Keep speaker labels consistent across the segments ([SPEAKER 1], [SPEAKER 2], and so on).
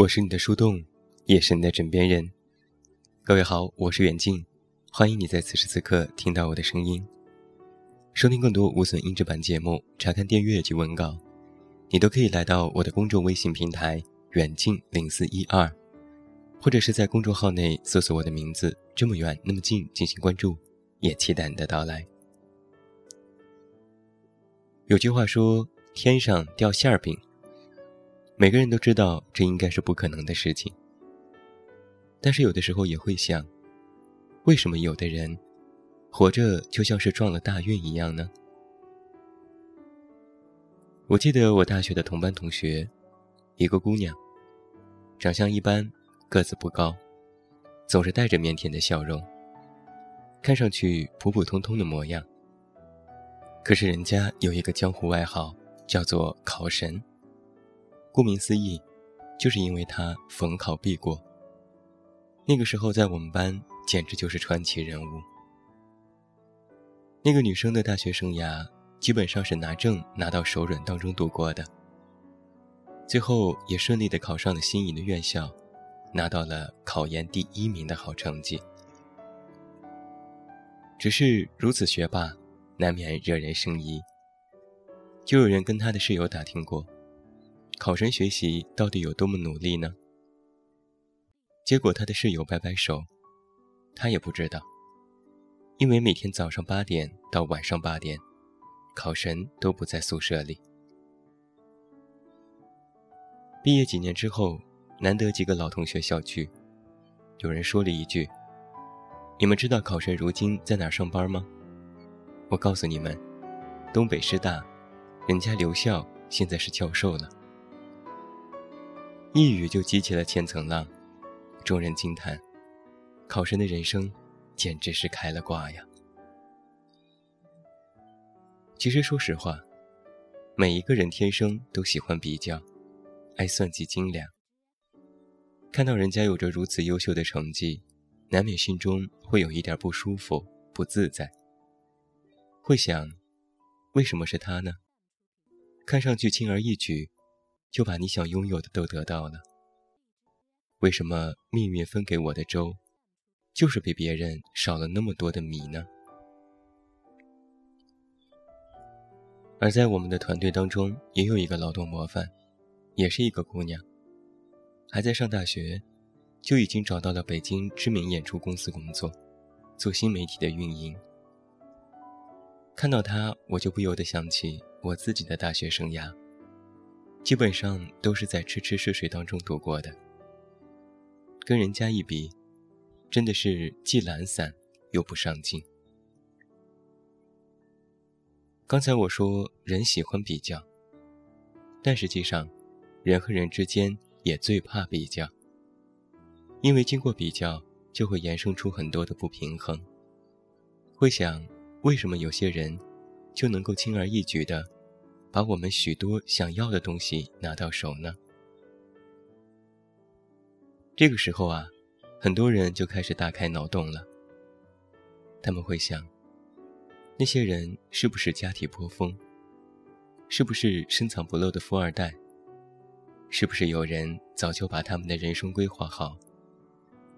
[SPEAKER 1] 我是你的树洞，也是你的枕边人。各位好，我是远近，欢迎你在此时此刻听到我的声音。收听更多无损音质版节目，查看电阅及文稿，你都可以来到我的公众微信平台“远近零四一二”，或者是在公众号内搜索我的名字“这么远那么近”进行关注，也期待你的到来。有句话说：“天上掉馅儿饼。”每个人都知道这应该是不可能的事情，但是有的时候也会想，为什么有的人活着就像是撞了大运一样呢？我记得我大学的同班同学，一个姑娘，长相一般，个子不高，总是带着腼腆的笑容，看上去普普通通的模样。可是人家有一个江湖外号，叫做“考神”。顾名思义，就是因为他逢考必过。那个时候在我们班简直就是传奇人物。那个女生的大学生涯基本上是拿证拿到手软当中度过的，最后也顺利的考上了心仪的院校，拿到了考研第一名的好成绩。只是如此学霸，难免惹人生疑。就有人跟他的室友打听过。考神学习到底有多么努力呢？结果他的室友摆摆手，他也不知道，因为每天早上八点到晚上八点，考神都不在宿舍里。毕业几年之后，难得几个老同学小聚，有人说了一句：“你们知道考神如今在哪上班吗？”我告诉你们，东北师大，人家留校现在是教授了。一语就激起了千层浪，众人惊叹：考生的人生简直是开了挂呀！其实说实话，每一个人天生都喜欢比较，爱算计斤两。看到人家有着如此优秀的成绩，难免心中会有一点不舒服、不自在。会想：为什么是他呢？看上去轻而易举。就把你想拥有的都得到了。为什么命运分给我的粥，就是比别人少了那么多的米呢？而在我们的团队当中，也有一个劳动模范，也是一个姑娘，还在上大学，就已经找到了北京知名演出公司工作，做新媒体的运营。看到她，我就不由得想起我自己的大学生涯。基本上都是在吃吃睡睡当中度过的，跟人家一比，真的是既懒散又不上进。刚才我说人喜欢比较，但实际上，人和人之间也最怕比较，因为经过比较就会衍生出很多的不平衡，会想为什么有些人就能够轻而易举的。把我们许多想要的东西拿到手呢？这个时候啊，很多人就开始大开脑洞了。他们会想：那些人是不是家体颇丰？是不是深藏不露的富二代？是不是有人早就把他们的人生规划好？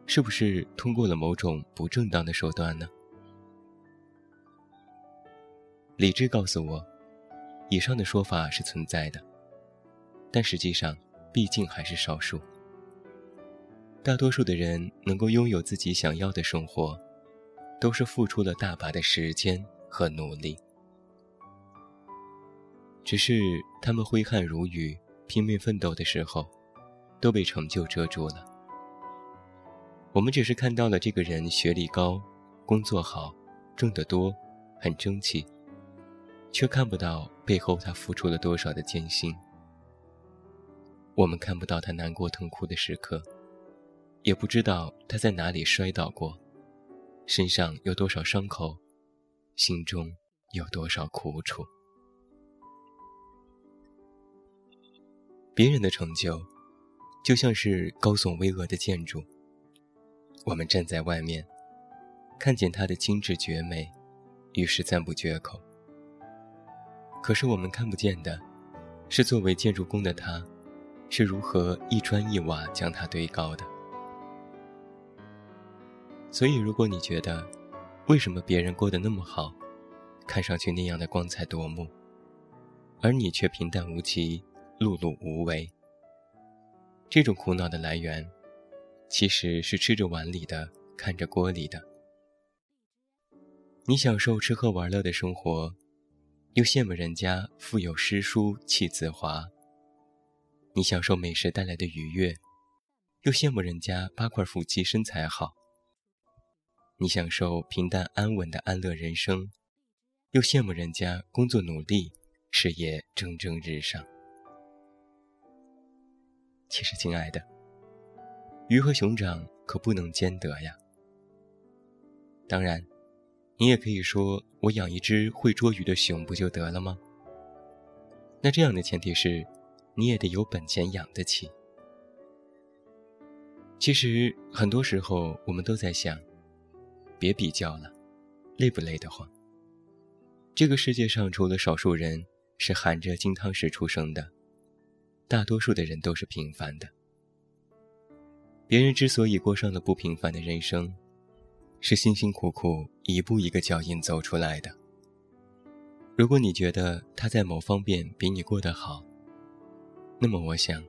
[SPEAKER 1] 是不是通过了某种不正当的手段呢？理智告诉我。以上的说法是存在的，但实际上，毕竟还是少数。大多数的人能够拥有自己想要的生活，都是付出了大把的时间和努力。只是他们挥汗如雨、拼命奋斗的时候，都被成就遮住了。我们只是看到了这个人学历高、工作好、挣得多、很争气。却看不到背后他付出了多少的艰辛。我们看不到他难过痛哭的时刻，也不知道他在哪里摔倒过，身上有多少伤口，心中有多少苦楚。别人的成就，就像是高耸巍峨的建筑，我们站在外面，看见它的精致绝美，于是赞不绝口。可是我们看不见的，是作为建筑工的他，是如何一砖一瓦将它堆高的。所以，如果你觉得，为什么别人过得那么好，看上去那样的光彩夺目，而你却平淡无奇、碌碌无为？这种苦恼的来源，其实是吃着碗里的，看着锅里的。你享受吃喝玩乐的生活，又羡慕人家腹有诗书气自华；你享受美食带来的愉悦，又羡慕人家八块腹肌身材好。你享受平淡安稳的安乐人生，又羡慕人家工作努力，事业蒸蒸日上。其实，亲爱的，鱼和熊掌可不能兼得呀。当然，你也可以说我养一只会捉鱼的熊不就得了吗？那这样的前提是，你也得有本钱养得起。其实，很多时候我们都在想。别比较了，累不累得慌？这个世界上除了少数人是含着金汤匙出生的，大多数的人都是平凡的。别人之所以过上了不平凡的人生，是辛辛苦苦一步一个脚印走出来的。如果你觉得他在某方面比你过得好，那么我想，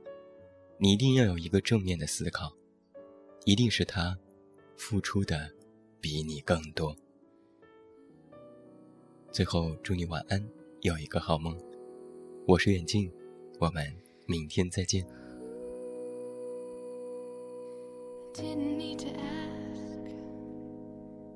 [SPEAKER 1] 你一定要有一个正面的思考，一定是他付出的。比你更多。最后，祝你晚安，有一个好梦。我是远近，我们明天再见。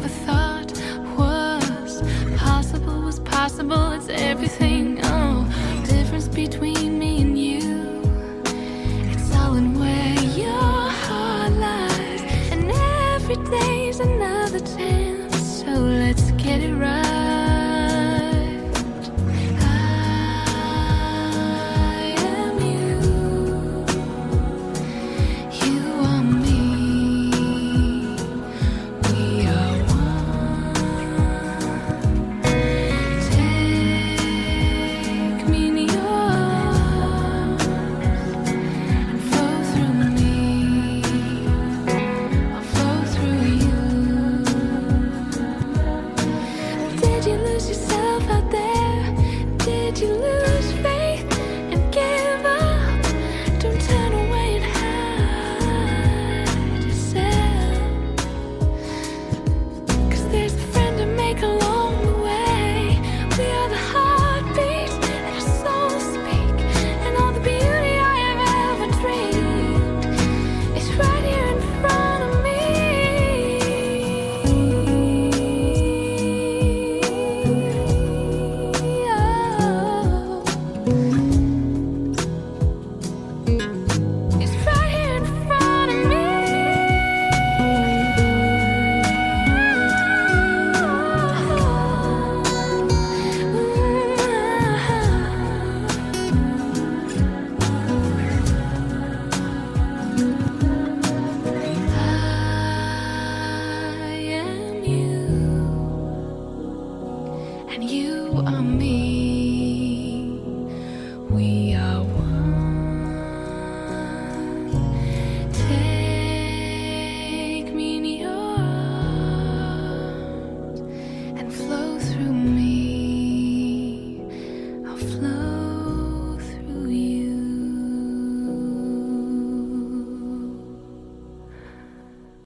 [SPEAKER 2] never thought was possible was possible. It's everything. Oh, difference between.